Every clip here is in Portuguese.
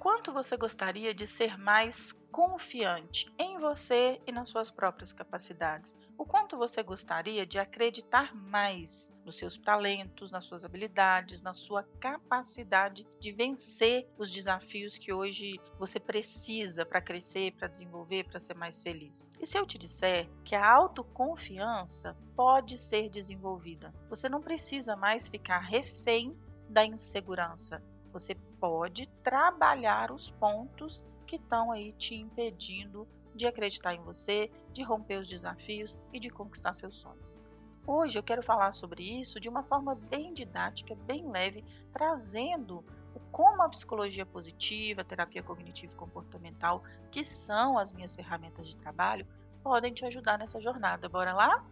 quanto você gostaria de ser mais confiante em você e nas suas próprias capacidades? O quanto você gostaria de acreditar mais nos seus talentos, nas suas habilidades, na sua capacidade de vencer os desafios que hoje você precisa para crescer, para desenvolver, para ser mais feliz? E se eu te disser que a autoconfiança pode ser desenvolvida? Você não precisa mais ficar refém da insegurança. Você pode trabalhar os pontos que estão aí te impedindo de acreditar em você, de romper os desafios e de conquistar seus sonhos. Hoje eu quero falar sobre isso de uma forma bem didática, bem leve, trazendo como a psicologia positiva, a terapia cognitivo comportamental, que são as minhas ferramentas de trabalho, podem te ajudar nessa jornada. Bora lá?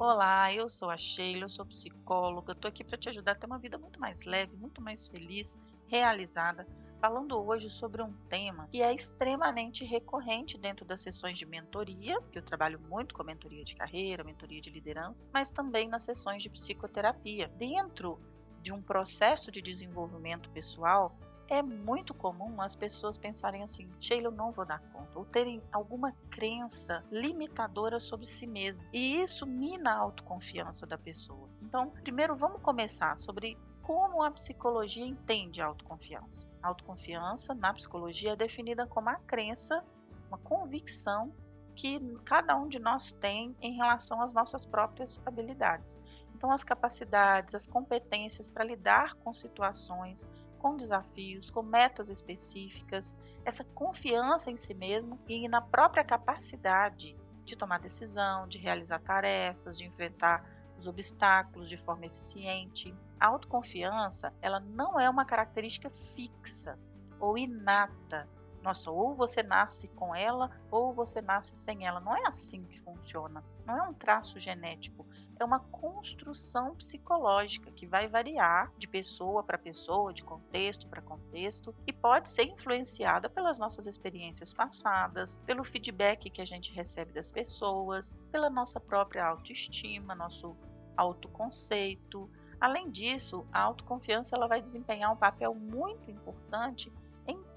Olá, eu sou a Sheila, eu sou psicóloga, estou aqui para te ajudar a ter uma vida muito mais leve, muito mais feliz, realizada, falando hoje sobre um tema que é extremamente recorrente dentro das sessões de mentoria, que eu trabalho muito com mentoria de carreira, mentoria de liderança, mas também nas sessões de psicoterapia. Dentro de um processo de desenvolvimento pessoal, é muito comum as pessoas pensarem assim: Sheila, eu não vou dar conta, ou terem alguma crença limitadora sobre si mesmo. E isso mina a autoconfiança da pessoa. Então, primeiro vamos começar sobre como a psicologia entende a autoconfiança. A autoconfiança na psicologia é definida como a crença, uma convicção que cada um de nós tem em relação às nossas próprias habilidades. Então, as capacidades, as competências para lidar com situações, com desafios, com metas específicas, essa confiança em si mesmo e na própria capacidade de tomar decisão, de realizar tarefas, de enfrentar os obstáculos de forma eficiente. A autoconfiança, ela não é uma característica fixa ou inata nossa, ou você nasce com ela ou você nasce sem ela. Não é assim que funciona. Não é um traço genético. É uma construção psicológica que vai variar de pessoa para pessoa, de contexto para contexto e pode ser influenciada pelas nossas experiências passadas, pelo feedback que a gente recebe das pessoas, pela nossa própria autoestima, nosso autoconceito. Além disso, a autoconfiança ela vai desempenhar um papel muito importante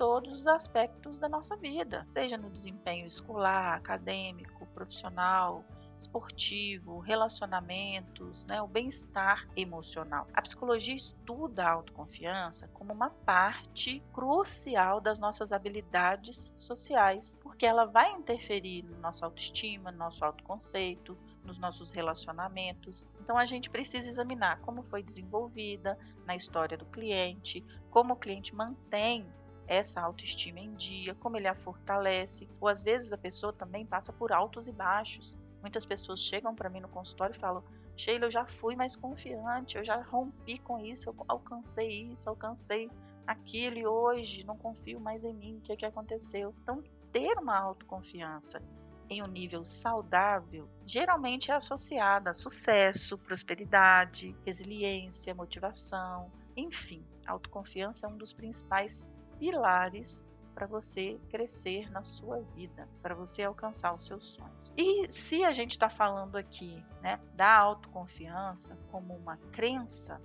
todos os aspectos da nossa vida, seja no desempenho escolar, acadêmico, profissional, esportivo, relacionamentos, né, o bem-estar emocional. A psicologia estuda a autoconfiança como uma parte crucial das nossas habilidades sociais, porque ela vai interferir no nosso autoestima, no nosso autoconceito, nos nossos relacionamentos. Então a gente precisa examinar como foi desenvolvida na história do cliente, como o cliente mantém essa autoestima em dia, como ele a fortalece, ou às vezes a pessoa também passa por altos e baixos. Muitas pessoas chegam para mim no consultório e falam: Sheila, eu já fui mais confiante, eu já rompi com isso, eu alcancei isso, alcancei aquilo e hoje não confio mais em mim, o que, é que aconteceu? Então, ter uma autoconfiança em um nível saudável geralmente é associada a sucesso, prosperidade, resiliência, motivação, enfim, autoconfiança é um dos principais pilares para você crescer na sua vida, para você alcançar os seus sonhos. E se a gente está falando aqui né, da autoconfiança como uma crença,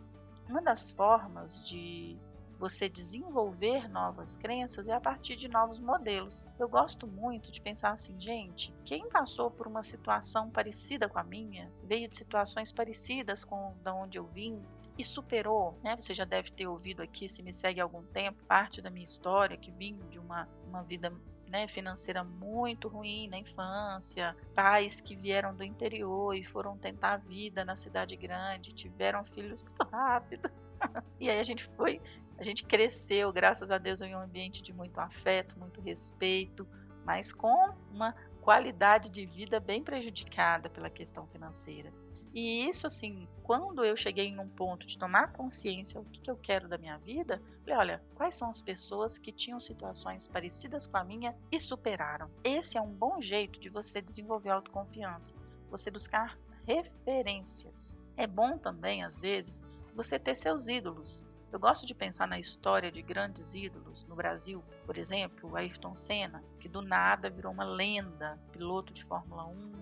uma das formas de você desenvolver novas crenças é a partir de novos modelos. Eu gosto muito de pensar assim, gente, quem passou por uma situação parecida com a minha, veio de situações parecidas com da onde eu vim, e superou, né? Você já deve ter ouvido aqui, se me segue há algum tempo, parte da minha história, que vim de uma, uma vida né, financeira muito ruim na infância, pais que vieram do interior e foram tentar a vida na cidade grande, tiveram filhos muito rápido. e aí a gente foi, a gente cresceu, graças a Deus, em um ambiente de muito afeto, muito respeito, mas com uma qualidade de vida bem prejudicada pela questão financeira. E isso, assim, quando eu cheguei em um ponto de tomar consciência o que, que eu quero da minha vida, falei, olha, quais são as pessoas que tinham situações parecidas com a minha e superaram? Esse é um bom jeito de você desenvolver autoconfiança, você buscar referências. É bom também, às vezes, você ter seus ídolos. Eu gosto de pensar na história de grandes ídolos no Brasil, por exemplo, o Ayrton Senna, que do nada virou uma lenda, piloto de Fórmula 1,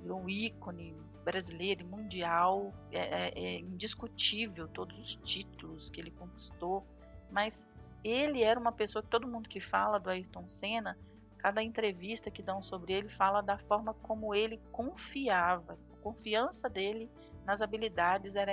virou um ícone brasileiro e mundial, é, é, é indiscutível todos os títulos que ele conquistou, mas ele era uma pessoa que todo mundo que fala do Ayrton Senna, cada entrevista que dão sobre ele fala da forma como ele confiava, a confiança dele nas habilidades era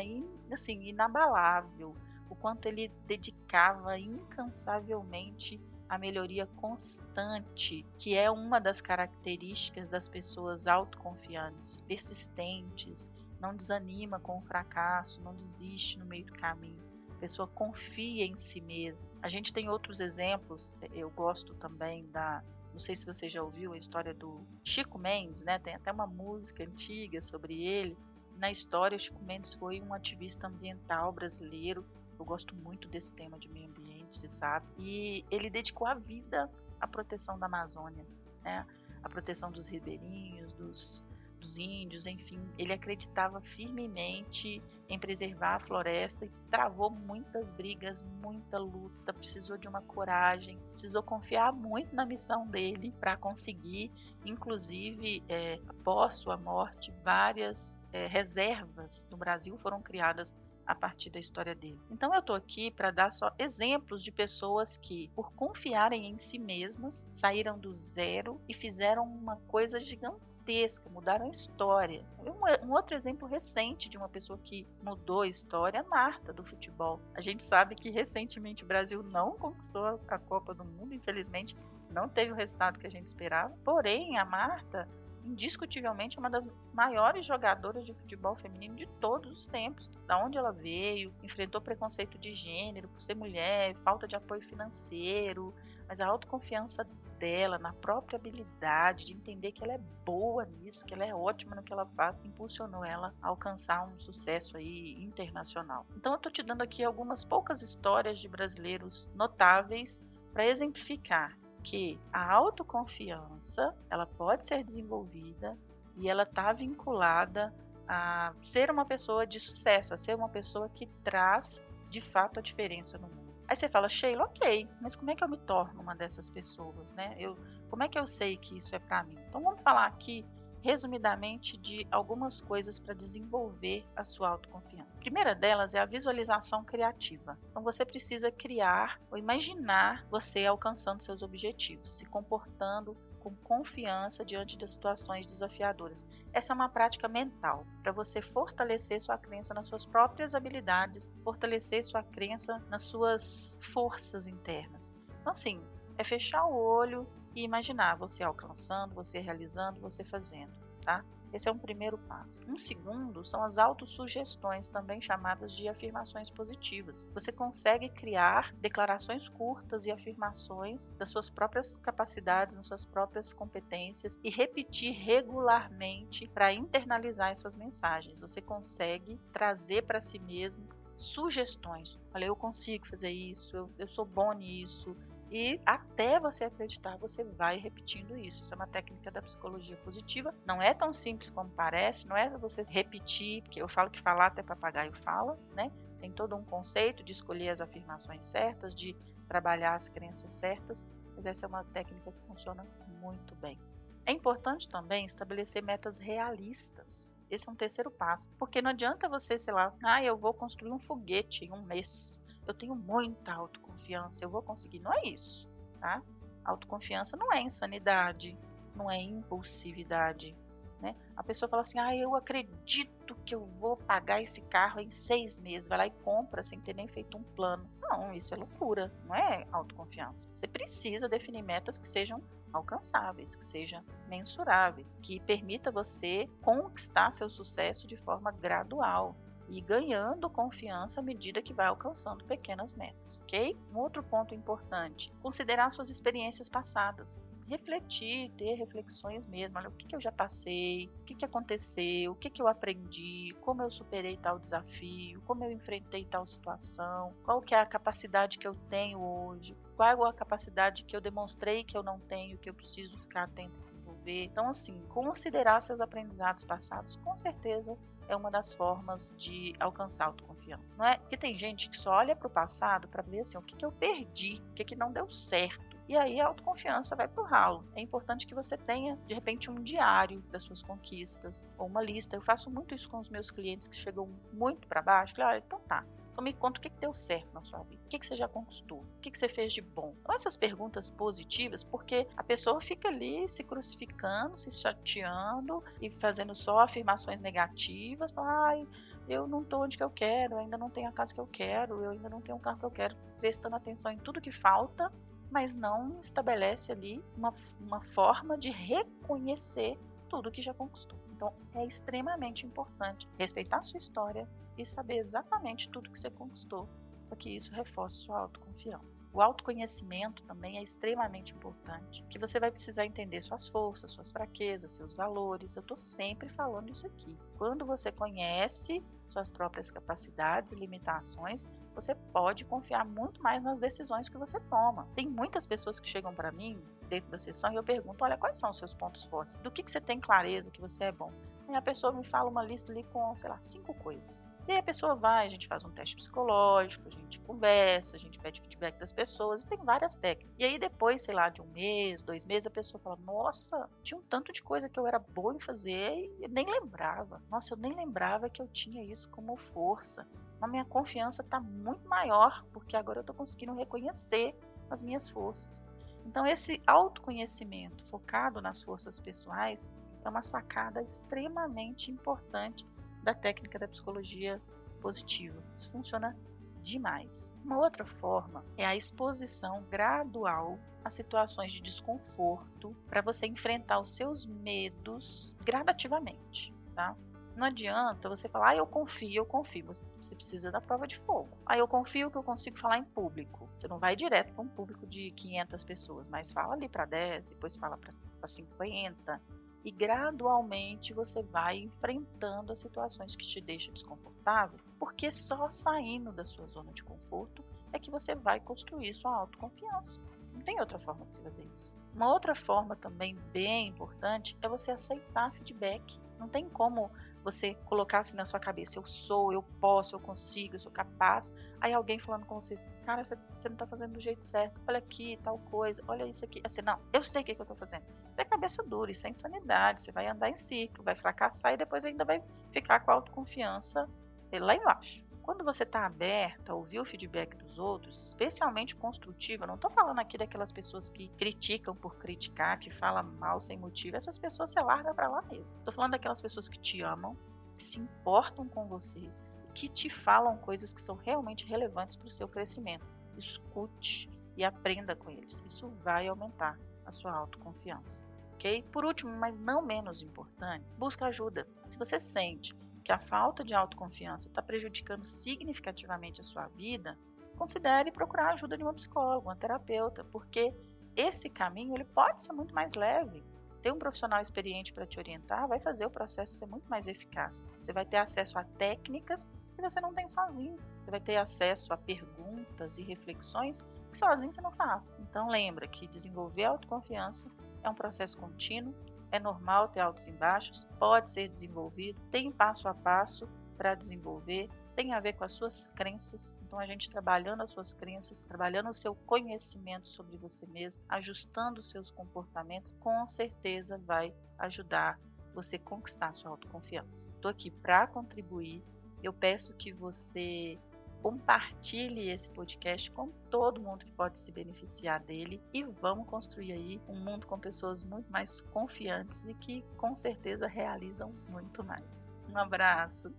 assim inabalável, quanto ele dedicava incansavelmente a melhoria constante, que é uma das características das pessoas autoconfiantes, persistentes, não desanima com o fracasso, não desiste no meio do caminho. A pessoa confia em si mesma. A gente tem outros exemplos, eu gosto também da não sei se você já ouviu a história do Chico Mendes, né? Tem até uma música antiga sobre ele. Na história, Chico Mendes foi um ativista ambiental brasileiro. Eu gosto muito desse tema de meio ambiente se sabe. E ele dedicou a vida à proteção da Amazônia, né? a proteção dos ribeirinhos, dos, dos índios, enfim. Ele acreditava firmemente em preservar a floresta e travou muitas brigas, muita luta, precisou de uma coragem, precisou confiar muito na missão dele para conseguir, inclusive, é, após sua morte, várias é, reservas no Brasil foram criadas a partir da história dele. Então eu estou aqui para dar só exemplos de pessoas que, por confiarem em si mesmas, saíram do zero e fizeram uma coisa gigantesca, mudaram a história. Um, um, outro exemplo recente de uma pessoa que mudou a história é a Marta do futebol. A gente sabe que recentemente o Brasil não conquistou a Copa do Mundo, infelizmente não teve o resultado que a gente esperava. Porém, a Marta indiscutivelmente uma das maiores jogadoras de futebol feminino de todos os tempos. Da onde ela veio, enfrentou preconceito de gênero por ser mulher, falta de apoio financeiro, mas a autoconfiança dela na própria habilidade de entender que ela é boa nisso, que ela é ótima no que ela faz, impulsionou ela a alcançar um sucesso aí internacional. Então eu tô te dando aqui algumas poucas histórias de brasileiros notáveis para exemplificar que a autoconfiança ela pode ser desenvolvida e ela está vinculada a ser uma pessoa de sucesso, a ser uma pessoa que traz de fato a diferença no mundo. Aí você fala, Sheila, ok, mas como é que eu me torno uma dessas pessoas, né? Eu, como é que eu sei que isso é para mim? Então vamos falar aqui resumidamente de algumas coisas para desenvolver a sua autoconfiança. A primeira delas é a visualização criativa. Então você precisa criar ou imaginar você alcançando seus objetivos, se comportando com confiança diante das situações desafiadoras. Essa é uma prática mental para você fortalecer sua crença nas suas próprias habilidades, fortalecer sua crença nas suas forças internas. Então, assim, é fechar o olho e imaginar você alcançando, você realizando, você fazendo, tá? Esse é um primeiro passo. Um segundo são as autossugestões, também chamadas de afirmações positivas. Você consegue criar declarações curtas e afirmações das suas próprias capacidades, das suas próprias competências e repetir regularmente para internalizar essas mensagens. Você consegue trazer para si mesmo sugestões. Olha, eu consigo fazer isso, eu, eu sou bom nisso, e até você acreditar, você vai repetindo isso. Isso é uma técnica da psicologia positiva. Não é tão simples como parece, não é você repetir, porque eu falo que falar até papagaio fala, né? Tem todo um conceito de escolher as afirmações certas, de trabalhar as crenças certas, mas essa é uma técnica que funciona muito bem. É importante também estabelecer metas realistas. Esse é um terceiro passo, porque não adianta você, sei lá, ah, eu vou construir um foguete em um mês eu tenho muita autoconfiança, eu vou conseguir. Não é isso, tá? Autoconfiança não é insanidade, não é impulsividade. Né? A pessoa fala assim: ah, eu acredito que eu vou pagar esse carro em seis meses. Vai lá e compra sem ter nem feito um plano. Não, isso é loucura, não é autoconfiança. Você precisa definir metas que sejam alcançáveis, que sejam mensuráveis, que permita você conquistar seu sucesso de forma gradual e ganhando confiança à medida que vai alcançando pequenas metas, ok? Um outro ponto importante: considerar suas experiências passadas. Refletir, ter reflexões mesmo. Olha, o que, que eu já passei, o que, que aconteceu, o que, que eu aprendi, como eu superei tal desafio, como eu enfrentei tal situação, qual que é a capacidade que eu tenho hoje, qual é a capacidade que eu demonstrei que eu não tenho, que eu preciso ficar atento e desenvolver. Então, assim, considerar seus aprendizados passados, com certeza é uma das formas de alcançar autoconfiança. Não é? Porque tem gente que só olha para o passado para ver assim, o que, que eu perdi, o que, que não deu certo. E aí a autoconfiança vai pro ralo. É importante que você tenha, de repente, um diário das suas conquistas ou uma lista. Eu faço muito isso com os meus clientes que chegam muito para baixo. Falei, olha, então tá, então me conta o que, que deu certo na sua vida. O que, que você já conquistou? O que, que você fez de bom? Então essas perguntas positivas, porque a pessoa fica ali se crucificando, se chateando e fazendo só afirmações negativas. Ai, eu não estou onde que eu quero, ainda não tenho a casa que eu quero, eu ainda não tenho o carro que eu quero, prestando atenção em tudo que falta, mas não estabelece ali uma, uma forma de reconhecer tudo que já conquistou. Então, é extremamente importante respeitar a sua história e saber exatamente tudo que você conquistou, para que isso reforce sua autoconfiança. O autoconhecimento também é extremamente importante, que você vai precisar entender suas forças, suas fraquezas, seus valores. Eu estou sempre falando isso aqui. Quando você conhece suas próprias capacidades e limitações, você pode confiar muito mais nas decisões que você toma. Tem muitas pessoas que chegam para mim dentro da sessão e eu pergunto: olha, quais são os seus pontos fortes? Do que, que você tem clareza que você é bom? E a pessoa me fala uma lista ali com, sei lá, cinco coisas. E aí a pessoa vai, a gente faz um teste psicológico, a gente conversa, a gente pede feedback das pessoas, e tem várias técnicas. E aí depois, sei lá, de um mês, dois meses, a pessoa fala, nossa, tinha um tanto de coisa que eu era boa em fazer e nem lembrava. Nossa, eu nem lembrava que eu tinha isso como força. A minha confiança está muito maior, porque agora eu estou conseguindo reconhecer as minhas forças. Então, esse autoconhecimento focado nas forças pessoais é uma sacada extremamente importante da técnica da psicologia positiva. Isso funciona demais. Uma outra forma é a exposição gradual a situações de desconforto para você enfrentar os seus medos gradativamente, tá? Não adianta você falar, ah, eu confio, eu confio. Você precisa da prova de fogo. Ah, eu confio que eu consigo falar em público. Você não vai direto para um público de 500 pessoas, mas fala ali para 10, depois fala para 50, e gradualmente você vai enfrentando as situações que te deixam desconfortável, porque só saindo da sua zona de conforto é que você vai construir sua autoconfiança. Não tem outra forma de se fazer isso. Uma outra forma também bem importante é você aceitar feedback. Não tem como você colocasse na sua cabeça, eu sou, eu posso, eu consigo, eu sou capaz. Aí alguém falando com você, cara, você, você não tá fazendo do jeito certo, olha aqui, tal coisa, olha isso aqui. Assim, não, eu sei o que, que eu tô fazendo. Isso é cabeça dura, isso é insanidade, você vai andar em ciclo, vai fracassar e depois ainda vai ficar com a autoconfiança lá embaixo. Quando você está aberta a ouvir o feedback dos outros, especialmente construtivo, eu não estou falando aqui daquelas pessoas que criticam por criticar, que falam mal sem motivo, essas pessoas você larga para lá mesmo. Estou falando daquelas pessoas que te amam, que se importam com você, que te falam coisas que são realmente relevantes para o seu crescimento. Escute e aprenda com eles. Isso vai aumentar a sua autoconfiança. Ok? Por último, mas não menos importante, busca ajuda. Se você sente que a falta de autoconfiança está prejudicando significativamente a sua vida, considere procurar a ajuda de uma psicóloga, uma terapeuta, porque esse caminho ele pode ser muito mais leve. Ter um profissional experiente para te orientar vai fazer o processo ser muito mais eficaz. Você vai ter acesso a técnicas que você não tem sozinho. Você vai ter acesso a perguntas e reflexões que sozinho você não faz. Então lembra que desenvolver autoconfiança é um processo contínuo é normal ter altos e baixos, pode ser desenvolvido, tem passo a passo para desenvolver, tem a ver com as suas crenças. Então, a gente trabalhando as suas crenças, trabalhando o seu conhecimento sobre você mesmo, ajustando os seus comportamentos, com certeza vai ajudar você a conquistar a sua autoconfiança. Estou aqui para contribuir. Eu peço que você compartilhe esse podcast com todo mundo que pode se beneficiar dele e vamos construir aí um mundo com pessoas muito mais confiantes e que com certeza realizam muito mais. Um abraço.